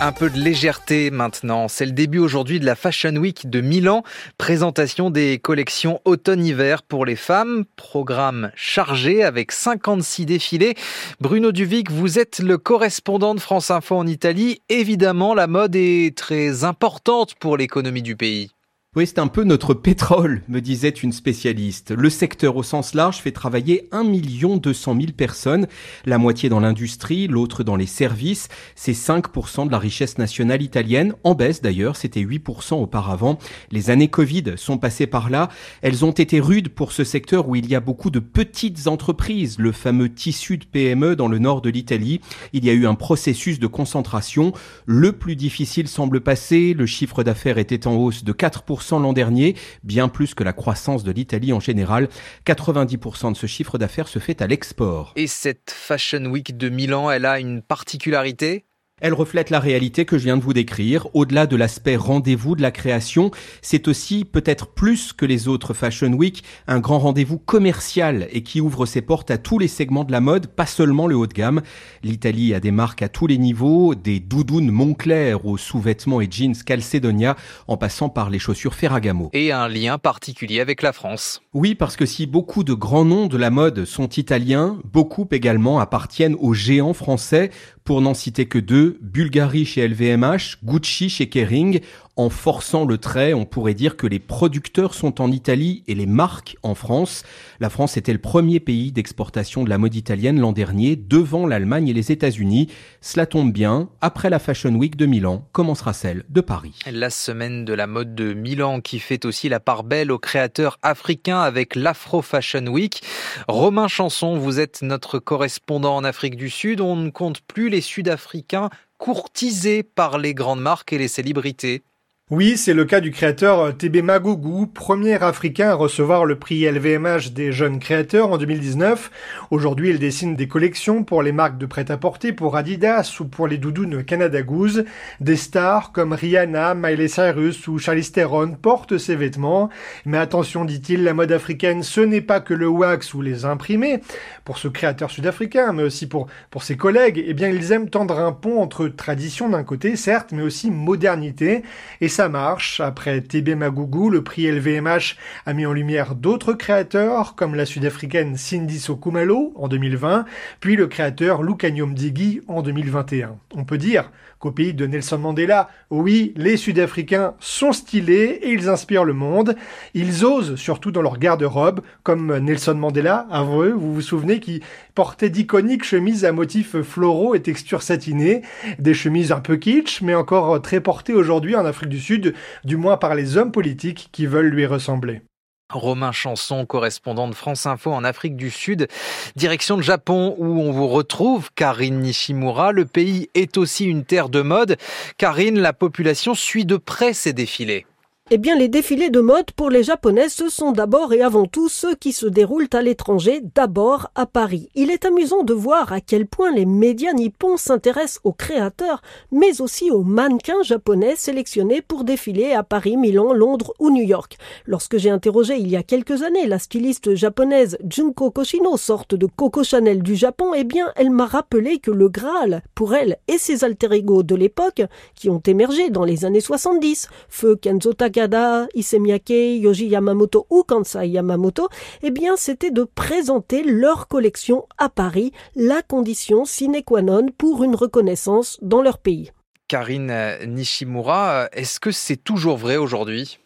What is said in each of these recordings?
Un peu de légèreté maintenant. C'est le début aujourd'hui de la Fashion Week de Milan. Présentation des collections automne-hiver pour les femmes. Programme chargé avec 56 défilés. Bruno Duvic, vous êtes le correspondant de France Info en Italie. Évidemment, la mode est très importante pour l'économie du pays. Oui, c'est un peu notre pétrole, me disait une spécialiste. Le secteur au sens large fait travailler 1 200 000 personnes, la moitié dans l'industrie, l'autre dans les services. C'est 5% de la richesse nationale italienne, en baisse d'ailleurs, c'était 8% auparavant. Les années Covid sont passées par là. Elles ont été rudes pour ce secteur où il y a beaucoup de petites entreprises, le fameux tissu de PME dans le nord de l'Italie. Il y a eu un processus de concentration. Le plus difficile semble passer. Le chiffre d'affaires était en hausse de 4% l'an dernier, bien plus que la croissance de l'Italie en général. 90% de ce chiffre d'affaires se fait à l'export. Et cette Fashion Week de Milan, elle a une particularité? Elle reflète la réalité que je viens de vous décrire. Au-delà de l'aspect rendez-vous de la création, c'est aussi peut-être plus que les autres Fashion Week, un grand rendez-vous commercial et qui ouvre ses portes à tous les segments de la mode, pas seulement le haut de gamme. L'Italie a des marques à tous les niveaux, des doudounes Moncler aux sous-vêtements et jeans Calcedonia, en passant par les chaussures Ferragamo. Et un lien particulier avec la France. Oui, parce que si beaucoup de grands noms de la mode sont italiens, beaucoup également appartiennent aux géants français pour n'en citer que deux, Bulgari chez LVMH, Gucci chez Kering. En forçant le trait, on pourrait dire que les producteurs sont en Italie et les marques en France. La France était le premier pays d'exportation de la mode italienne l'an dernier, devant l'Allemagne et les États-Unis. Cela tombe bien, après la Fashion Week de Milan, commencera celle de Paris. La semaine de la mode de Milan qui fait aussi la part belle aux créateurs africains avec l'Afro Fashion Week. Romain Chanson, vous êtes notre correspondant en Afrique du Sud. On ne compte plus les Sud-Africains courtisés par les grandes marques et les célébrités. Oui, c'est le cas du créateur euh, Tebe Magougou, premier africain à recevoir le prix LVMH des jeunes créateurs en 2019. Aujourd'hui, il dessine des collections pour les marques de prêt-à-porter, pour Adidas ou pour les doudounes Canada Goose. Des stars comme Rihanna, Miley Cyrus ou Charlize Theron portent ces vêtements. Mais attention, dit-il, la mode africaine, ce n'est pas que le wax ou les imprimés. Pour ce créateur sud-africain, mais aussi pour, pour ses collègues, eh bien, ils aiment tendre un pont entre tradition d'un côté, certes, mais aussi modernité. Ça marche. Après TB Magougou, le prix LVMH a mis en lumière d'autres créateurs, comme la sud-africaine Cindy Sokumalo en 2020, puis le créateur Lukanyom Digi en 2021. On peut dire qu'au pays de Nelson Mandela, oui, les Sud-Africains sont stylés et ils inspirent le monde. Ils osent, surtout dans leur garde-robe, comme Nelson Mandela, avant vous vous souvenez, qui portait d'iconiques chemises à motifs floraux et textures satinées, des chemises un peu kitsch, mais encore très portées aujourd'hui en Afrique du Sud, du moins par les hommes politiques qui veulent lui ressembler. Romain Chanson, correspondant de France Info en Afrique du Sud. Direction le Japon où on vous retrouve Karine Nishimura. Le pays est aussi une terre de mode. Karine, la population suit de près ces défilés. Eh bien, les défilés de mode pour les Japonaises, ce sont d'abord et avant tout ceux qui se déroulent à l'étranger, d'abord à Paris. Il est amusant de voir à quel point les médias nippons s'intéressent aux créateurs, mais aussi aux mannequins japonais sélectionnés pour défiler à Paris, Milan, Londres ou New York. Lorsque j'ai interrogé il y a quelques années la styliste japonaise Junko Koshino, sorte de Coco Chanel du Japon, eh bien, elle m'a rappelé que le Graal, pour elle et ses alter ego de l'époque, qui ont émergé dans les années 70, feu Kenzo Takada, Issey Miyake, Yoji Yamamoto ou Kansai Yamamoto, eh bien, c'était de présenter leur collection à Paris, la condition sine qua non pour une reconnaissance dans leur pays. Karine Nishimura, est-ce que c'est toujours vrai aujourd'hui?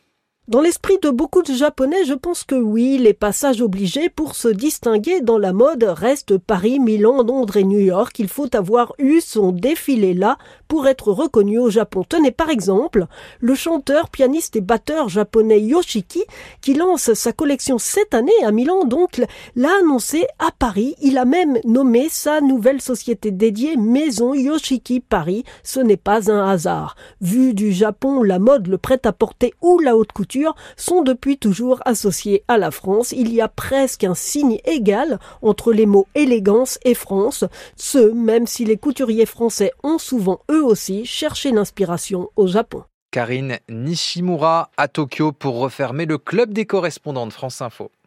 Dans l'esprit de beaucoup de Japonais, je pense que oui, les passages obligés pour se distinguer dans la mode restent Paris, Milan, Londres et New York. Il faut avoir eu son défilé là pour être reconnu au Japon. Tenez par exemple le chanteur, pianiste et batteur japonais Yoshiki qui lance sa collection cette année à Milan, donc l'a annoncé à Paris. Il a même nommé sa nouvelle société dédiée Maison Yoshiki Paris. Ce n'est pas un hasard. Vu du Japon, la mode, le prêt-à-porter ou la haute couture sont depuis toujours associés à la France. Il y a presque un signe égal entre les mots élégance et France, ce même si les couturiers français ont souvent eux aussi cherché l'inspiration au Japon. Karine Nishimura à Tokyo pour refermer le club des correspondants de France Info.